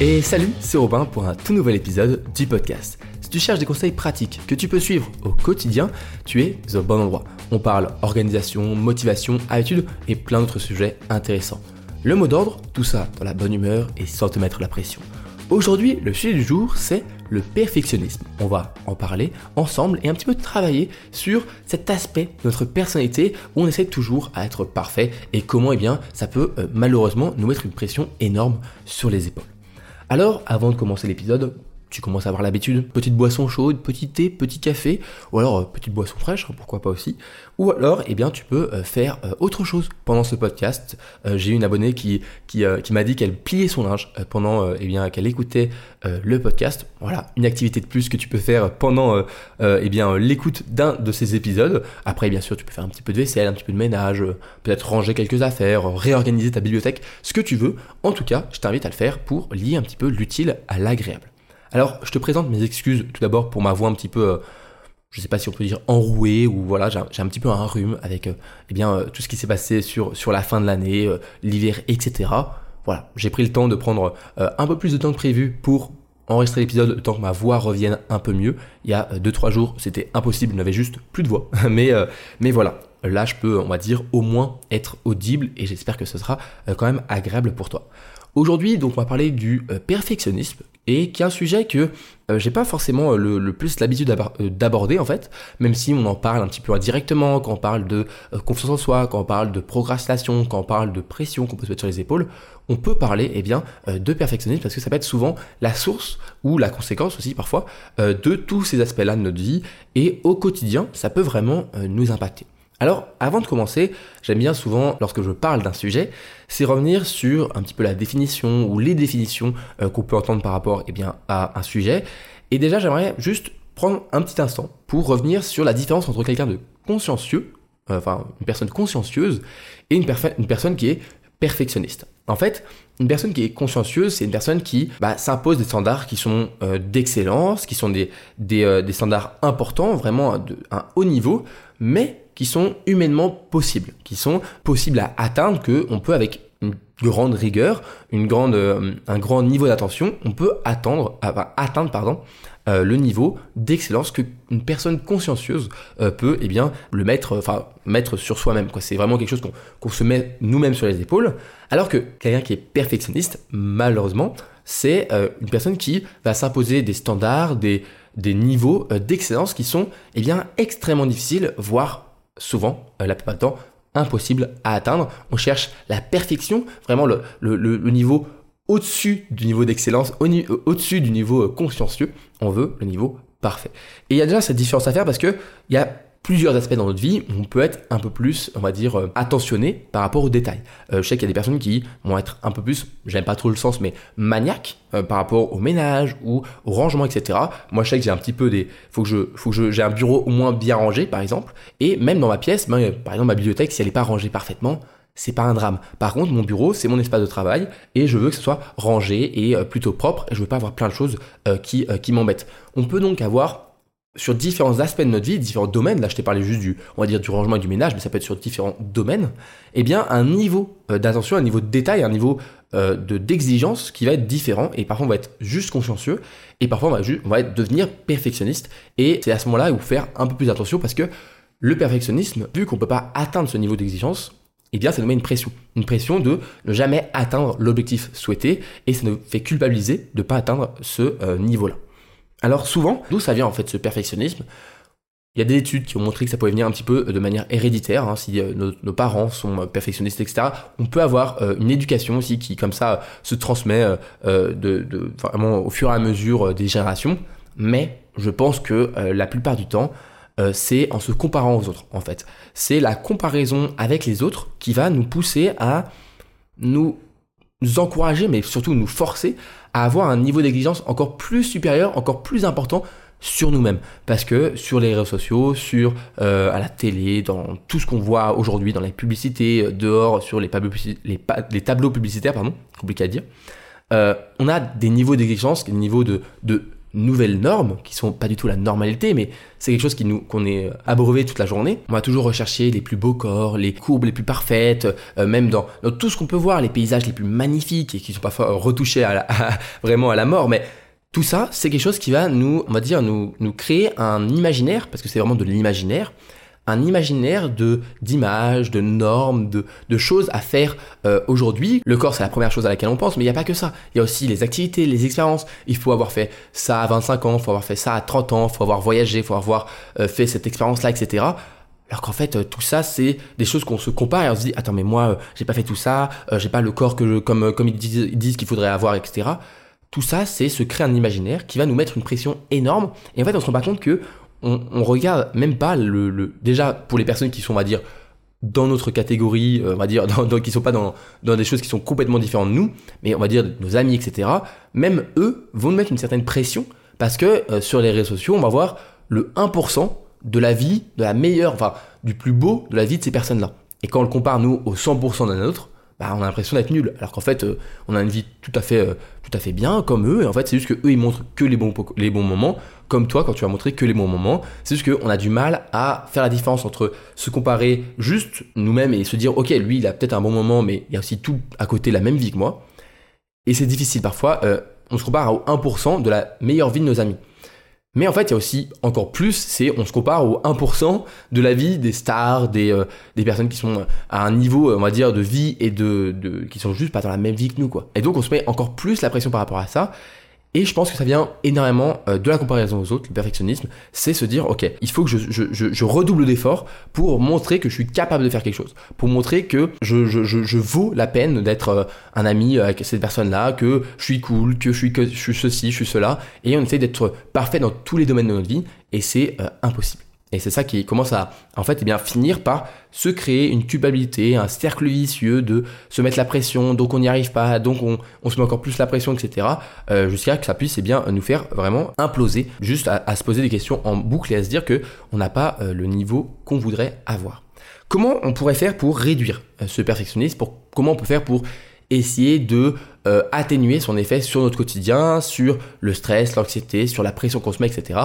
Et salut, c'est Robin pour un tout nouvel épisode du podcast. Si tu cherches des conseils pratiques que tu peux suivre au quotidien, tu es au bon endroit. On parle organisation, motivation, habitude et plein d'autres sujets intéressants. Le mot d'ordre, tout ça dans la bonne humeur et sans te mettre la pression. Aujourd'hui, le sujet du jour, c'est le perfectionnisme. On va en parler ensemble et un petit peu travailler sur cet aspect de notre personnalité où on essaie toujours à être parfait et comment eh bien, ça peut euh, malheureusement nous mettre une pression énorme sur les épaules. Alors, avant de commencer l'épisode, tu commences à avoir l'habitude, petite boisson chaude, petit thé, petit café, ou alors euh, petite boisson fraîche, hein, pourquoi pas aussi. Ou alors, eh bien, tu peux euh, faire euh, autre chose pendant ce podcast. J'ai une abonnée qui, m'a dit qu'elle pliait son linge pendant, eh bien, qu'elle écoutait le podcast. Voilà, une activité de plus que tu peux faire pendant, eh bien, l'écoute d'un de ces épisodes. Après, bien sûr, tu peux faire un petit peu de vaisselle, un petit peu de ménage, peut-être ranger quelques affaires, réorganiser ta bibliothèque, ce que tu veux. En tout cas, je t'invite à le faire pour lier un petit peu l'utile à l'agréable. Alors, je te présente mes excuses tout d'abord pour ma voix un petit peu, euh, je ne sais pas si on peut dire enrouée, ou voilà, j'ai un, petit peu un rhume avec euh, eh bien, euh, tout ce qui s'est passé sur, la fin de l'année, l'hiver, etc. Voilà, j'ai pris le temps de prendre un peu plus de temps que prévu pour enregistrer l'épisode temps que ma voix revienne un peu mieux. Il y a 2-3 jours, c'était impossible, je n'avais juste plus de voix. mais, mais voilà, là je peux, on va dire, au moins être audible et j'espère que ce sera quand même agréable pour toi. Aujourd'hui, donc, on va parler du perfectionnisme, et qui est un sujet que euh, j'ai pas forcément euh, le, plus l'habitude euh, d'aborder en fait, même si on en parle un petit peu indirectement, quand on parle de confiance en soi, quand on parle de procrastination, quand on parle de pression qu'on peut se mettre sur les épaules, on peut parler eh bien de perfectionnisme parce que ça peut être souvent la source ou la conséquence aussi parfois de tous ces aspects-là de notre vie et au quotidien, ça peut vraiment nous impacter. Alors, avant de commencer, j'aime bien souvent, lorsque je parle d'un sujet, c'est revenir sur un petit peu la définition ou les définitions euh, qu'on peut entendre par rapport eh bien, à un sujet. Et déjà, j'aimerais juste prendre un petit instant pour revenir sur la différence entre quelqu'un de consciencieux, euh, enfin une personne consciencieuse, et une, personne qui est perfectionniste. En fait, une personne qui est consciencieuse, c'est une personne qui bah, s'impose des standards qui sont euh, d'excellence, qui sont des, des, des, standards importants, vraiment de un haut niveau, mais qui sont humainement possibles, qui sont possibles à atteindre, que on peut avec une grande rigueur, une grande, euh, un grand niveau d'attention, on peut attendre, atteindre pardon, euh, le niveau d'excellence que une personne consciencieuse euh, peut eh bien le mettre, enfin mettre sur soi-même. C'est vraiment quelque chose qu'on se met nous-mêmes sur les épaules. Alors que quelqu'un qui est perfectionniste, malheureusement, c'est une personne qui va s'imposer des standards, des, des niveaux d'excellence qui sont eh bien extrêmement difficiles, voire souvent, euh, la plupart du temps, impossible à atteindre. On cherche la perfection, vraiment le, niveau au-dessus du niveau d'excellence, au-dessus du niveau euh, consciencieux. On veut le niveau parfait. Et il y a déjà cette différence à faire parce que il y a plusieurs aspects dans notre vie on peut être un peu plus, on va dire, euh, attentionné par rapport aux détails. Euh, je sais qu'il y a des personnes qui vont être un peu plus, j'aime pas trop le sens, mais maniaques euh, par rapport au ménage ou au rangement, etc. Moi, je sais que j'ai un petit peu des, faut que je, faut que j'ai un bureau au moins bien rangé, par exemple, et même dans ma pièce, ben, par exemple ma bibliothèque, si elle n'est pas rangée parfaitement, c'est pas un drame. Par contre, mon bureau, c'est mon espace de travail et je veux que ce soit rangé et plutôt propre et je veux pas avoir plein de choses qui, qui m'embêtent. On peut donc avoir sur différents aspects de notre vie, différents domaines, là je t'ai parlé juste du, on va dire, du rangement et du ménage, mais ça peut être sur différents domaines, eh bien un niveau euh, d'attention, un niveau de détail, un niveau euh, de d'exigence qui va être différent, et parfois on va être juste consciencieux, et parfois on va, juste, on va devenir perfectionniste, et c'est à ce moment-là où faire un peu plus attention, parce que le perfectionnisme, vu qu'on ne peut pas atteindre ce niveau d'exigence, eh bien ça nous met une pression, une pression de ne jamais atteindre l'objectif souhaité, et ça nous fait culpabiliser de ne pas atteindre ce euh, niveau-là. Alors souvent, d'où ça vient en fait ce perfectionnisme? Il y a des études qui ont montré que ça pouvait venir un petit peu de manière héréditaire, hein, si euh, nos, parents sont euh, perfectionnistes, etc. On peut avoir euh, une éducation aussi qui, comme ça, se transmet vraiment au fur et à mesure des générations. Mais je pense que la plupart du temps, c'est en se comparant aux autres, en fait. C'est la comparaison avec les autres qui va nous pousser à nous nous encourager, mais surtout nous forcer à avoir un niveau d'exigence encore plus supérieur, encore plus important sur nous-mêmes. Parce que sur les réseaux sociaux, sur euh, à la télé, dans tout ce qu'on voit aujourd'hui, dans les publicités, euh, dehors, sur les, tableaux publicitaires, pardon, compliqué à dire, euh, on a des niveaux d'exigence, des niveaux de nouvelles normes qui sont pas du tout la normalité, mais c'est quelque chose qui nous qu'on est abreuvé toute la journée. On va toujours rechercher les plus beaux corps, les courbes les plus parfaites, euh, même dans, tout ce qu'on peut voir, les paysages les plus magnifiques et qui sont parfois retouchés à, vraiment à la mort, mais tout ça, c'est quelque chose qui va nous, on va dire, nous, nous créer un imaginaire, parce que c'est vraiment de l'imaginaire, un imaginaire de d'images, de normes, de, de choses à faire euh, aujourd'hui. Le corps, c'est la première chose à laquelle on pense, mais il n'y a pas que ça. Il y a aussi les activités, les expériences. Il faut avoir fait ça à 25 ans, il faut avoir fait ça à 30 ans, il faut avoir voyagé, il faut avoir euh, fait cette expérience-là, etc. Alors qu'en fait, euh, tout ça, c'est des choses qu'on se compare et on se dit, attends, mais moi, j'ai pas fait tout ça, j'ai pas le corps que je, comme, comme ils disent, disent qu'il faudrait avoir, etc. Tout ça, c'est se créer un imaginaire qui va nous mettre une pression énorme. Et en fait, on se rend pas compte que on, regarde même pas le, déjà pour les personnes qui sont on va dire dans notre catégorie, euh, on va dire, dans, qui sont pas dans, dans des choses qui sont complètement différentes de nous, mais on va dire nos amis, etc. Même eux vont nous mettre une certaine pression parce que euh, sur les réseaux sociaux, on va voir le 1% de la vie, de la meilleure, enfin, du plus beau de la vie de ces personnes-là. Et quand on le compare, nous, au 100% d'un autre, bah, on a l'impression d'être nul. Alors qu'en fait, euh, on a une vie tout à fait, tout à fait bien, comme eux, et en fait, c'est juste que eux, ils montrent que les bons, les bons moments, comme toi quand tu vas montrer que les bons moments. C'est juste qu'on a du mal à faire la différence entre se comparer juste nous-mêmes et se dire, ok, lui, il a peut-être un bon moment, mais il y a aussi tout à côté la même vie que moi. Et c'est difficile parfois. Euh, on se compare au 1% de la meilleure vie de nos amis. Mais en fait, il y a aussi encore plus, c'est on se compare au 1% de la vie des stars, des, euh, des personnes qui sont à un niveau, on va dire, de vie et de, de, qui sont juste pas dans la même vie que nous, quoi. Et donc, on se met encore plus la pression par rapport à ça. Et je pense que ça vient énormément euh, de la comparaison aux autres, le perfectionnisme, c'est se dire, ok, il faut que je, je, redouble d'efforts pour montrer que je suis capable de faire quelque chose, pour montrer que je, je vaux la peine d'être euh, un ami avec cette personne-là, que je suis cool, que je suis, que je suis ceci, je suis cela, et on essaie d'être parfait dans tous les domaines de notre vie, et c'est euh, impossible. Et c'est ça qui commence à, en fait, eh bien, finir par se créer une culpabilité, un cercle vicieux de se mettre la pression, donc on n'y arrive pas, donc on, se met encore plus la pression, etc. Euh, jusqu'à que ça puisse, eh bien, nous faire vraiment imploser, juste à, se poser des questions en boucle et à se dire que on n'a pas euh, le niveau qu'on voudrait avoir. Comment on pourrait faire pour réduire euh, ce perfectionnisme? Pour, Comment on peut faire pour essayer de atténuer son effet sur notre quotidien, sur le stress, l'anxiété, sur la pression qu'on se met, etc.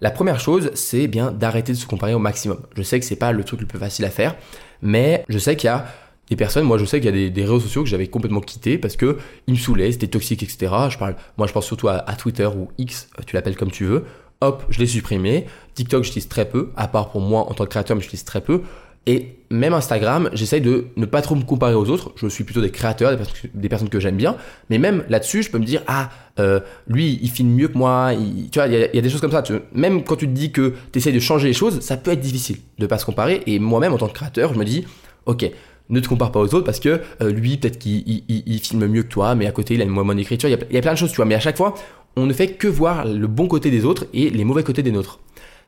La première chose, c'est bien d'arrêter de se comparer au maximum. Je sais que c'est pas le truc le plus facile à faire, mais je sais qu'il y a des personnes, moi je sais qu'il y a des, réseaux sociaux que j'avais complètement quittés parce que ils me saoulaient, c'était toxique, etc. Je moi je pense surtout à, Twitter ou X, tu l'appelles comme tu veux. Hop, je l'ai supprimé. TikTok, j'utilise très peu, à part pour moi en tant que créateur, mais j'utilise très peu. Et même Instagram, j'essaye de ne pas trop me comparer aux autres. Je suis plutôt des créateurs, des personnes, que j'aime bien. Mais même là-dessus, je peux me dire, ah, euh, lui, il filme mieux que moi. tu vois, il y, a des choses comme ça. même quand tu te dis que tu essayes de changer les choses, ça peut être difficile de ne pas se comparer. Et moi-même, en tant que créateur, je me dis, ok, ne te compare pas aux autres parce que euh, lui, peut-être qu'il filme mieux que toi, mais à côté, il a une moins bonne écriture. Il y, y, a plein de choses, tu vois. Mais à chaque fois, on ne fait que voir le bon côté des autres et les mauvais côtés des nôtres.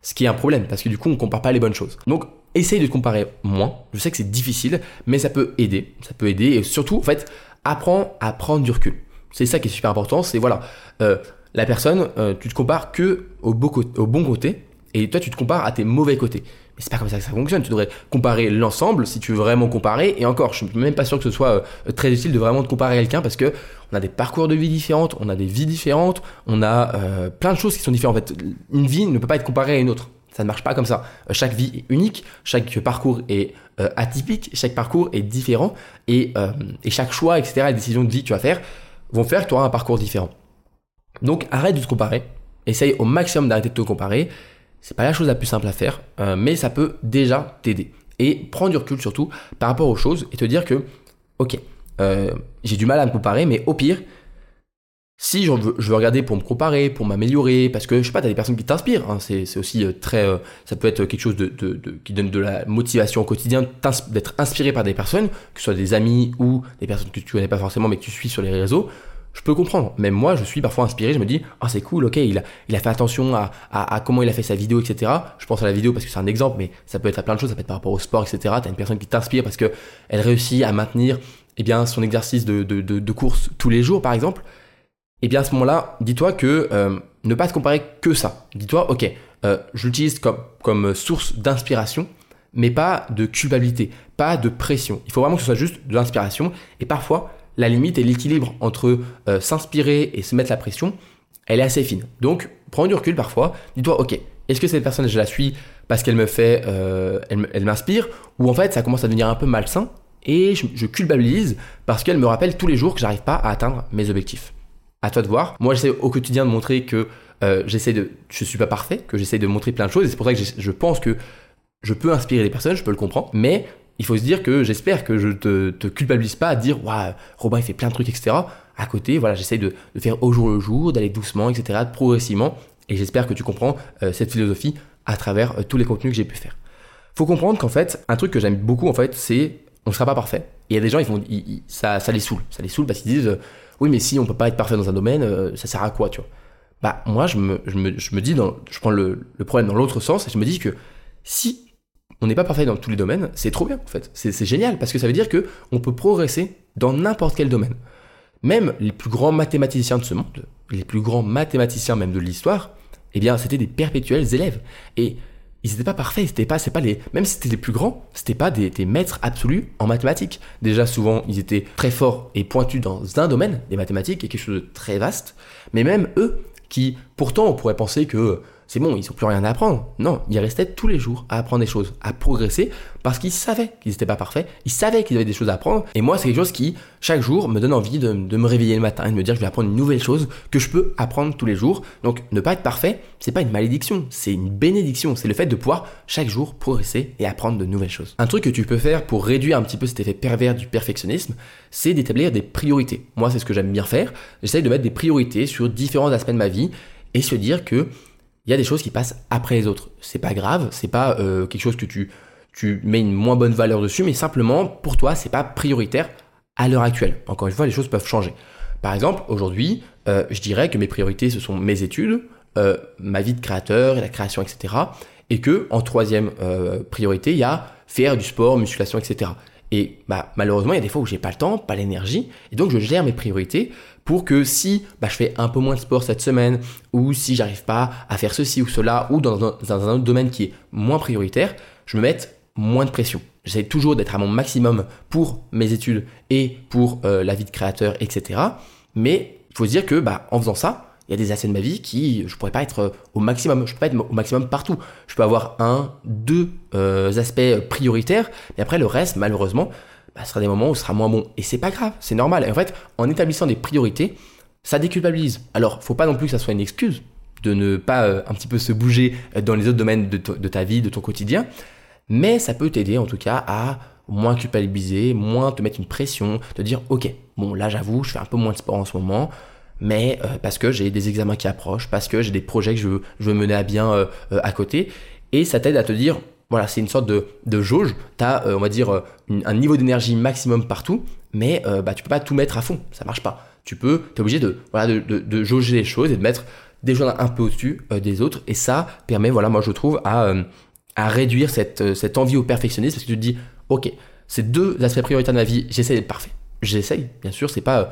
Ce qui est un problème parce que du coup, on compare pas les bonnes choses. Donc, essaye de te comparer moins. Je sais que c'est difficile, mais ça peut aider. Ça peut aider et surtout, en fait, apprends à prendre du recul. C'est ça qui est super important. C'est voilà, euh, la personne, euh, tu te compares que au, au bon côté et toi, tu te compares à tes mauvais côtés. C'est pas comme ça que ça fonctionne. Tu devrais comparer l'ensemble si tu veux vraiment comparer. Et encore, je suis même pas sûr que ce soit euh, très utile de vraiment te comparer à quelqu'un parce que on a des parcours de vie différents, on a des vies différentes, on a plein de choses qui sont différentes. En fait, une vie ne peut pas être comparée à une autre. Ça ne marche pas comme ça. Euh, chaque vie est unique, chaque parcours est euh, atypique, chaque parcours est différent et, euh, et, chaque choix, etc., les décisions de vie que tu vas faire vont faire que tu auras un parcours différent. Donc arrête de te comparer, essaye au maximum d'arrêter de te comparer. C'est pas la chose la plus simple à faire, mais ça peut déjà t'aider. Et prendre du recul surtout par rapport aux choses et te dire que, ok, j'ai du mal à me comparer, mais au pire, si je veux, regarder pour me comparer, pour m'améliorer, parce que je sais pas, t'as des personnes qui t'inspirent, hein, c'est aussi euh, très, euh, ça peut être quelque chose qui donne de la motivation au quotidien, d'être inspiré par des personnes, que ce soit des amis ou des personnes que tu connais pas forcément mais que tu suis sur les réseaux. Je peux comprendre. Même moi, je suis parfois inspiré. Je me dis, ah c'est cool, ok, il a, fait attention à, comment il a fait sa vidéo, etc. Je pense à la vidéo parce que c'est un exemple, mais ça peut être à plein de choses. Ça peut être par rapport au sport, etc. T'as une personne qui t'inspire parce que elle réussit à maintenir, eh bien, son exercice de, course tous les jours, par exemple eh bien à ce moment-là, dis-toi que euh, ne pas te comparer que ça. Dis-toi, ok, euh, je l'utilise comme, comme source d'inspiration, mais pas de culpabilité, pas de pression. Il faut vraiment que ce soit juste de l'inspiration. Et parfois, la limite et l'équilibre entre euh, s'inspirer et se mettre la pression, elle est assez fine. Donc, prends du recul parfois. Dis-toi, ok, est-ce que cette personne, je la suis parce qu'elle me fait, euh, elle, m'inspire, ou en fait, ça commence à devenir un peu malsain et je, culpabilise parce qu'elle me rappelle tous les jours que j'arrive pas à atteindre mes objectifs. À toi de voir. Moi, j'essaie au quotidien de montrer que euh, j'essaie de, je suis pas parfait, que j'essaie de montrer plein de choses et c'est pour ça que je pense que je peux inspirer les personnes, je peux le comprendre, mais il faut se dire que j'espère que je te, te culpabilise pas à dire, waouh, Robin il fait plein de trucs, etc. À côté, voilà, j'essaie de, faire au jour le jour, d'aller doucement, etc., progressivement. Et j'espère que tu comprends euh, cette philosophie à travers euh, tous les contenus que j'ai pu faire. Faut comprendre qu'en fait, un truc que j'aime beaucoup, en fait, c'est on sera pas parfait. Il y a des gens, ils font, ça, ça les saoule. Ça les saoule parce qu'ils disent, euh, oui, mais si on peut pas être parfait dans un domaine, ça sert à quoi, tu vois? Bah, moi, je me, je me, je me dis, dans, je prends le problème dans l'autre sens et je me dis que si on n'est pas parfait dans tous les domaines, c'est trop bien en fait. C'est génial parce que ça veut dire que on peut progresser dans n'importe quel domaine. Même les plus grands mathématiciens de ce monde, les plus grands mathématiciens même de l'histoire, eh bien, c'était des perpétuels élèves. Et ils n'étaient pas parfaits, c'était pas, pas les, même si c'était les plus grands, c'était pas des, maîtres absolus en mathématiques. Déjà, souvent, ils étaient très forts et pointus dans un domaine des mathématiques, et quelque chose de très vaste. Mais même eux, qui, pourtant, on pourrait penser que c'est bon, ils n'ont plus rien à apprendre. Non, ils restaient tous les jours à apprendre des choses, à progresser, parce qu'ils savaient qu'ils n'étaient pas parfaits, ils savaient qu'ils avaient des choses à apprendre. Et moi, c'est quelque chose qui, chaque jour, me donne envie de, me réveiller le matin et de me dire je vais apprendre une nouvelle chose que je peux apprendre tous les jours. Donc, ne pas être parfait, c'est pas une malédiction, c'est une bénédiction. C'est le fait de pouvoir chaque jour progresser et apprendre de nouvelles choses. Un truc que tu peux faire pour réduire un petit peu cet effet pervers du perfectionnisme, c'est d'établir des priorités. Moi, c'est ce que j'aime bien faire. J'essaye de mettre des priorités sur différents aspects de ma vie et se dire que il y a des choses qui passent après les autres. C'est pas grave, c'est pas euh, quelque chose que tu, tu mets une moins bonne valeur dessus, mais simplement pour toi, c'est pas prioritaire à l'heure actuelle. Encore une fois, les choses peuvent changer. Par exemple, aujourd'hui, euh, je dirais que mes priorités, ce sont mes études, euh, ma vie de créateur et la création, etc. Et que en troisième priorité, il y a faire du sport, musculation, etc. Et bah, malheureusement, il y a des fois où j'ai pas le temps, pas l'énergie, et donc je gère mes priorités pour que si bah, je fais un peu moins de sport cette semaine, ou si j'arrive pas à faire ceci ou cela, ou dans un, dans un autre domaine qui est moins prioritaire, je me mette moins de pression. J'essaie toujours d'être à mon maximum pour mes études et pour euh, la vie de créateur, etc. Mais il faut se dire que bah, en faisant ça, il y a des aspects de ma vie qui je pourrais pas être euh, au maximum. Je peux pas être au maximum partout. Je peux avoir un, deux euh, aspects prioritaires, mais après le reste, malheureusement, bah, ce sera des moments où ce sera moins bon. Et c'est pas grave, c'est normal. En fait, en établissant des priorités, ça déculpabilise. Alors, faut pas non plus que ça soit une excuse de ne pas euh, un petit peu se bouger dans les autres domaines de, ta vie, de ton quotidien, mais ça peut t'aider en tout cas à moins culpabiliser, moins te mettre une pression, te dire ok, bon là j'avoue, je fais un peu moins de sport en ce moment, mais euh, parce que j'ai des examens qui approchent, parce que j'ai des projets que je veux, mener à bien euh, à côté, et ça t'aide à te dire voilà, c'est une sorte de, de jauge. Tu as, euh, on va dire, euh, un niveau d'énergie maximum partout, mais euh, bah, tu peux pas tout mettre à fond. Ça marche pas. Tu peux, tu es obligé de, voilà, de, de, jauger les choses et de mettre des choses un peu au-dessus des autres. Et ça permet, voilà, moi je trouve, à, à réduire cette, cette envie au perfectionnisme parce que tu te dis, ok, ces deux aspects prioritaires de ma vie, j'essaie d'être parfait. J'essaye, bien sûr, c'est pas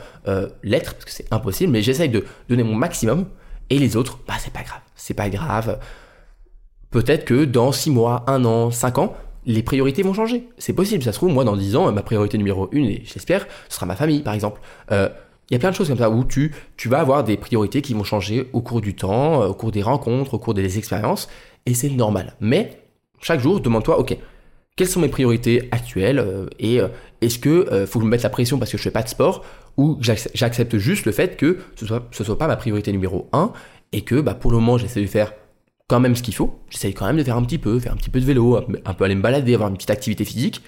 l'être parce que c'est impossible, mais j'essaye de donner mon maximum. Et les autres, bah c'est pas grave, c'est pas grave peut-être que dans 6 mois, 1 an, 5 ans, les priorités vont changer. C'est possible, ça se trouve, moi dans 10 ans, ma priorité numéro 1, et j'espère, ce sera ma famille par exemple. Euh, il y a plein de choses comme ça où tu, tu vas avoir des priorités qui vont changer au cours du temps, euh, au cours des rencontres, au cours des expériences, et c'est normal. Mais chaque jour, demande-toi, ok, quelles sont mes priorités actuelles euh, et est-ce que faut que je me mette la pression parce que je fais pas de sport ou j'accepte juste le fait que ce soit ce soit pas ma priorité numéro 1 et que bah, pour le moment j'essaie de faire quand même ce qu'il faut. J'essaye quand même de faire un petit peu, faire un petit peu de vélo, un peu aller me balader, avoir une petite activité physique.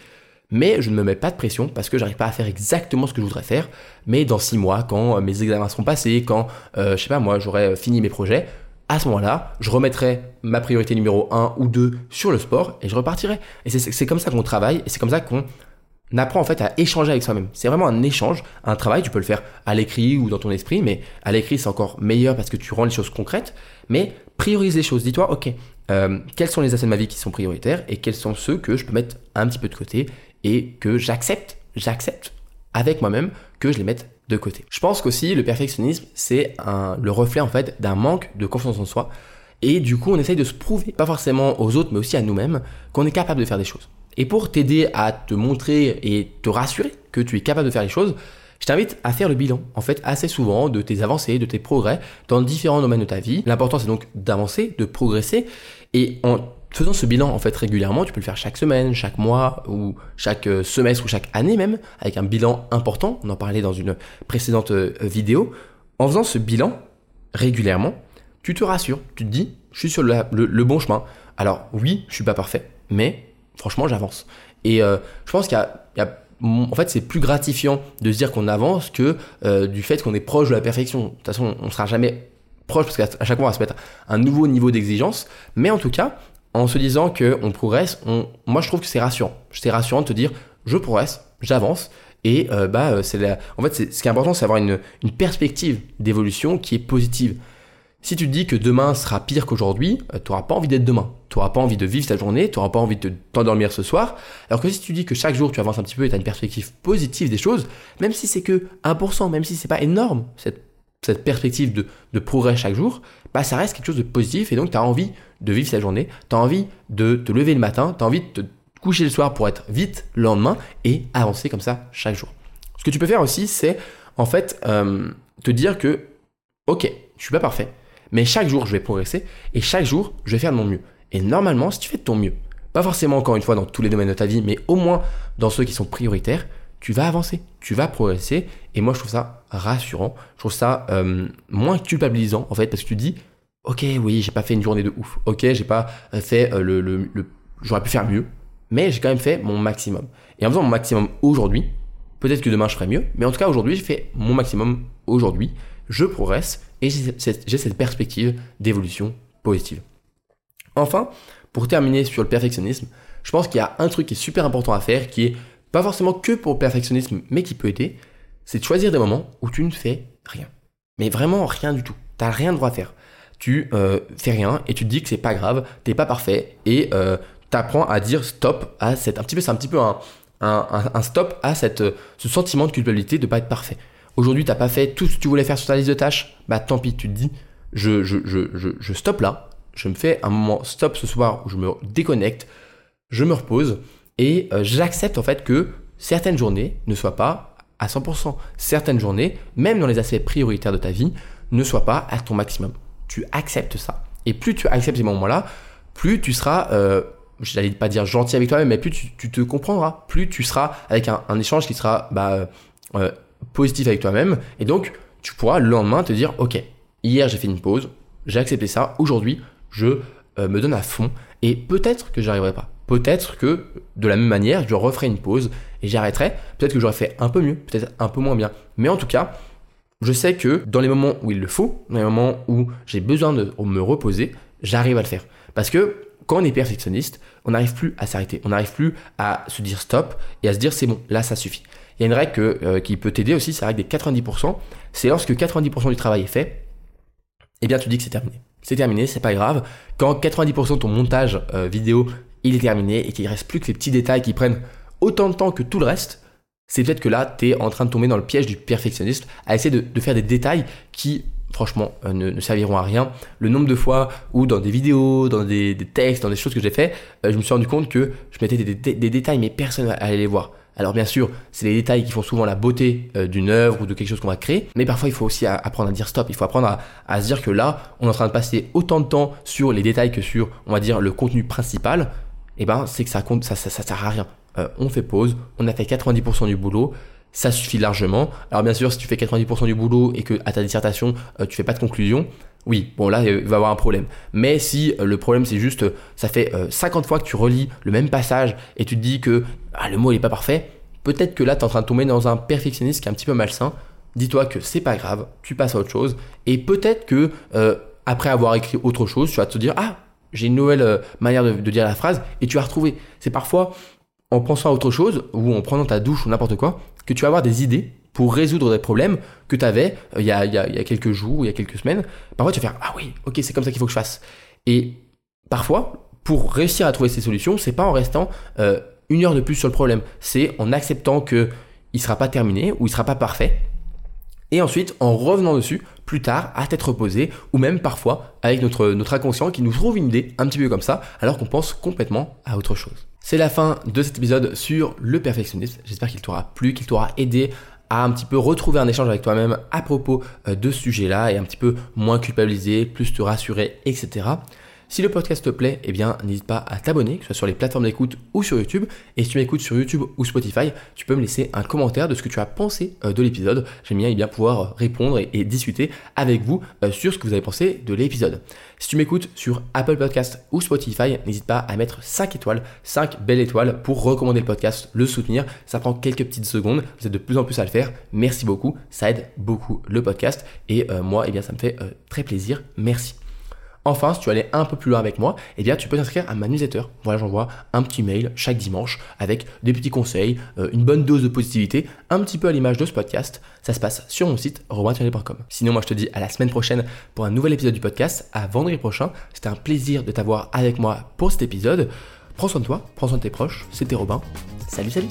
Mais je ne me mets pas de pression parce que j'arrive pas à faire exactement ce que je voudrais faire. Mais dans six mois, quand euh, mes examens seront passés, quand, euh, je sais pas, moi, j'aurai euh, fini mes projets, à ce moment-là, je remettrai ma priorité numéro 1 ou 2 sur le sport et je repartirai. Et c'est comme ça qu'on travaille et c'est comme ça qu'on apprend en fait à échanger avec soi-même. C'est vraiment un échange, un travail, tu peux le faire à l'écrit ou dans ton esprit, mais à l'écrit c'est encore meilleur parce que tu rends les choses concrètes, mais priorise les choses, dis-toi, ok, euh, quels sont les aspects de ma vie qui sont prioritaires et quels sont ceux que je peux mettre un petit peu de côté et que j'accepte, j'accepte avec moi-même que je les mette de côté. Je pense qu'aussi le perfectionnisme c'est le reflet en fait d'un manque de confiance en soi et du coup on essaye de se prouver, pas forcément aux autres mais aussi à nous-mêmes, qu'on est capable de faire des choses. Et pour t'aider à te montrer et te rassurer que tu es capable de faire les choses, je t'invite à faire le bilan, en fait, assez souvent de tes avancées, de tes progrès dans différents domaines de ta vie. L'important, c'est donc d'avancer, de progresser. Et en faisant ce bilan, en fait, régulièrement, tu peux le faire chaque semaine, chaque mois, ou chaque euh, semestre, ou chaque année même, avec un bilan important. On en parlait dans une précédente euh, vidéo. En faisant ce bilan régulièrement, tu te rassures. Tu te dis, je suis sur le, bon chemin. Alors, oui, je suis pas parfait, mais franchement, j'avance. Et euh, je pense qu'il y a en fait, c'est plus gratifiant de se dire qu'on avance que euh, du fait qu'on est proche de la perfection. De toute façon, on ne sera jamais proche parce qu'à chaque fois, on va se mettre un nouveau niveau d'exigence. Mais en tout cas, en se disant qu'on progresse, on, moi, je trouve que c'est rassurant. C'est rassurant de te dire, je progresse, j'avance. Et euh, bah, c'est en fait, ce qui est important, c'est d'avoir une perspective d'évolution qui est positive. Si tu te dis que demain sera pire qu'aujourd'hui, euh, tu n'auras pas envie d'être demain. Tu n'auras pas envie de vivre ta journée, tu n'auras pas envie de t'endormir ce soir. Alors que si tu dis que chaque jour tu avances un petit peu et tu as une perspective positive des choses, même si c'est que 1%, même si c'est pas énorme, cette, perspective de, de, progrès chaque jour, bah ça reste quelque chose de positif et donc tu as envie de vivre ta journée, tu as envie de te lever le matin, tu as envie de te coucher le soir pour être vite le lendemain et avancer comme ça chaque jour. Ce que tu peux faire aussi, c'est en fait euh, te dire que, ok, je suis pas parfait, mais chaque jour, je vais progresser et chaque jour, je vais faire de mon mieux. Et normalement, si tu fais de ton mieux, pas forcément encore une fois dans tous les domaines de ta vie, mais au moins dans ceux qui sont prioritaires, tu vas avancer, tu vas progresser. Et moi, je trouve ça rassurant, je trouve ça euh, moins culpabilisant en fait, parce que tu dis, ok, oui, j'ai pas fait une journée de ouf, ok, j'ai pas fait euh, le, le, le... j'aurais pu faire mieux, mais j'ai quand même fait mon maximum. Et en faisant mon maximum aujourd'hui, peut-être que demain je ferai mieux, mais en tout cas aujourd'hui, j'ai fait mon maximum aujourd'hui, je progresse et j'ai cette, perspective d'évolution positive. Enfin, pour terminer sur le perfectionnisme, je pense qu'il y a un truc qui est super important à faire, qui est pas forcément que pour le perfectionnisme, mais qui peut aider, c'est de choisir des moments où tu ne fais rien. Mais vraiment rien du tout. Tu n'as rien de droit à faire. Tu euh, fais rien et tu te dis que c'est pas grave, t'es pas parfait et euh, tu apprends à dire stop à cette petit peu c'est un stop à cette ce sentiment de culpabilité de pas être parfait. Aujourd'hui, tu n'as pas fait tout ce que tu voulais faire sur ta liste de tâches, bah tant pis, tu te dis, je, je, stoppe là, je me fais un moment stop ce soir où je me déconnecte, je me repose et euh, j'accepte en fait que certaines journées ne soient pas à 100%. Certaines journées, même dans les aspects prioritaires de ta vie, ne soient pas à ton maximum. Tu acceptes ça. Et plus tu acceptes ces moments-là, plus tu seras, euh, j'allais pas dire gentil avec toi-même, mais plus tu, te comprendras, plus tu seras avec un, échange qui sera bah, euh, positif avec toi-même. Et donc, tu pourras le lendemain te dire, ok, hier j'ai fait une pause, j'ai accepté ça, aujourd'hui je euh, me donne à fond et peut-être que j'arriverai pas. Peut-être que de la même manière, je referai une pause et j'arrêterai. Peut-être que j'aurais fait un peu mieux, peut-être un peu moins bien. Mais en tout cas, je sais que dans les moments où il le faut, dans les moments où j'ai besoin de me reposer, j'arrive à le faire. Parce que quand on est perfectionniste, on n'arrive plus à s'arrêter. On n'arrive plus à se dire stop et à se dire c'est bon, là ça suffit. Il y a une règle euh, qui peut t'aider aussi, c'est la règle des 90%. C'est lorsque 90% du travail est fait, eh bien tu dis que c'est terminé. C'est terminé, c'est pas grave. Quand 90% de ton montage euh, vidéo il est terminé et qu'il reste plus que les petits détails qui prennent autant de temps que tout le reste, c'est peut-être que là, tu es en train de tomber dans le piège du perfectionniste à essayer de, faire des détails qui, franchement, euh, ne, serviront à rien. Le nombre de fois où dans des vidéos, dans des, textes, dans des choses que j'ai fait, je me suis rendu compte que je mettais des détails, mais personne n'allait les voir. Alors bien sûr, c'est les détails qui font souvent la beauté euh, d'une œuvre ou de quelque chose qu'on va créer, mais parfois il faut aussi apprendre à dire stop, il faut apprendre à, se dire que là, on est en train de passer autant de temps sur les détails que sur, on va dire, le contenu principal, et eh ben c'est que ça compte, ça, ça, sert à rien. Euh, on fait pause, on a fait 90% du boulot, ça suffit largement. Alors bien sûr, si tu fais 90% du boulot et que à ta dissertation, euh, tu fais pas de conclusion, oui, bon là, il va y avoir un problème. Mais si le problème c'est juste, ça fait 50 fois que tu relis le même passage et tu te dis que ah, le mot n'est pas parfait, peut-être que là, tu es en train de tomber dans un perfectionniste qui est un petit peu malsain. Dis-toi que c'est pas grave, tu passes à autre chose. Et peut-être que euh, après avoir écrit autre chose, tu vas te dire Ah, j'ai une nouvelle euh, manière de, dire la phrase et tu vas retrouver. C'est parfois en pensant à autre chose ou en prenant ta douche ou n'importe quoi que tu vas avoir des idées pour résoudre des problèmes que tu avais euh, il, y a, il, y a, quelques jours ou il y a quelques semaines. Parfois, tu vas faire Ah oui, ok, c'est comme ça qu'il faut que je fasse. Et parfois, pour réussir à trouver ces solutions, c'est pas en restant une heure de plus sur le problème. C'est en acceptant que il sera pas terminé ou il sera pas parfait. Et ensuite, en revenant dessus plus tard, à tête reposée, ou même parfois avec notre, notre inconscient qui nous trouve une idée un petit peu comme ça, alors qu'on pense complètement à autre chose. C'est la fin de cet épisode sur le perfectionnisme. J'espère qu'il t'aura plu, qu'il t'aura aidé à un petit peu retrouver un échange avec toi-même à propos euh, de ce sujet-là et un petit peu moins culpabiliser, plus te rassurer, etc. Si le podcast te plaît, eh bien, n'hésite pas à t'abonner, que ce soit sur les plateformes d'écoute ou sur YouTube. Et si tu m'écoutes sur YouTube ou Spotify, tu peux me laisser un commentaire de ce que tu as pensé euh, de l'épisode. J'aime bien, eh bien pouvoir répondre et, discuter avec vous euh, sur ce que vous avez pensé de l'épisode. Si tu m'écoutes sur Apple Podcast ou Spotify, n'hésite pas à mettre 5 étoiles, 5 belles étoiles pour recommander le podcast, le soutenir. Ça prend quelques petites secondes. Vous êtes de plus en plus à le faire. Merci beaucoup. Ça aide beaucoup le podcast. Et euh, moi, eh bien, ça me fait très plaisir. Merci. Enfin, si tu aller un peu plus loin avec moi, eh bien, tu peux t'inscrire à ma newsletter. Voilà, j'envoie un petit mail chaque dimanche avec des petits conseils, euh, une bonne dose de positivité, un petit peu à l'image de ce podcast. Ça se passe sur mon site romainthierry.com. Sinon, moi, je te dis à la semaine prochaine pour un nouvel épisode du podcast, à vendredi prochain. C'était un plaisir de t'avoir avec moi pour cet épisode. Prends soin de toi, prends soin de tes proches. C'était Robin. Salut, salut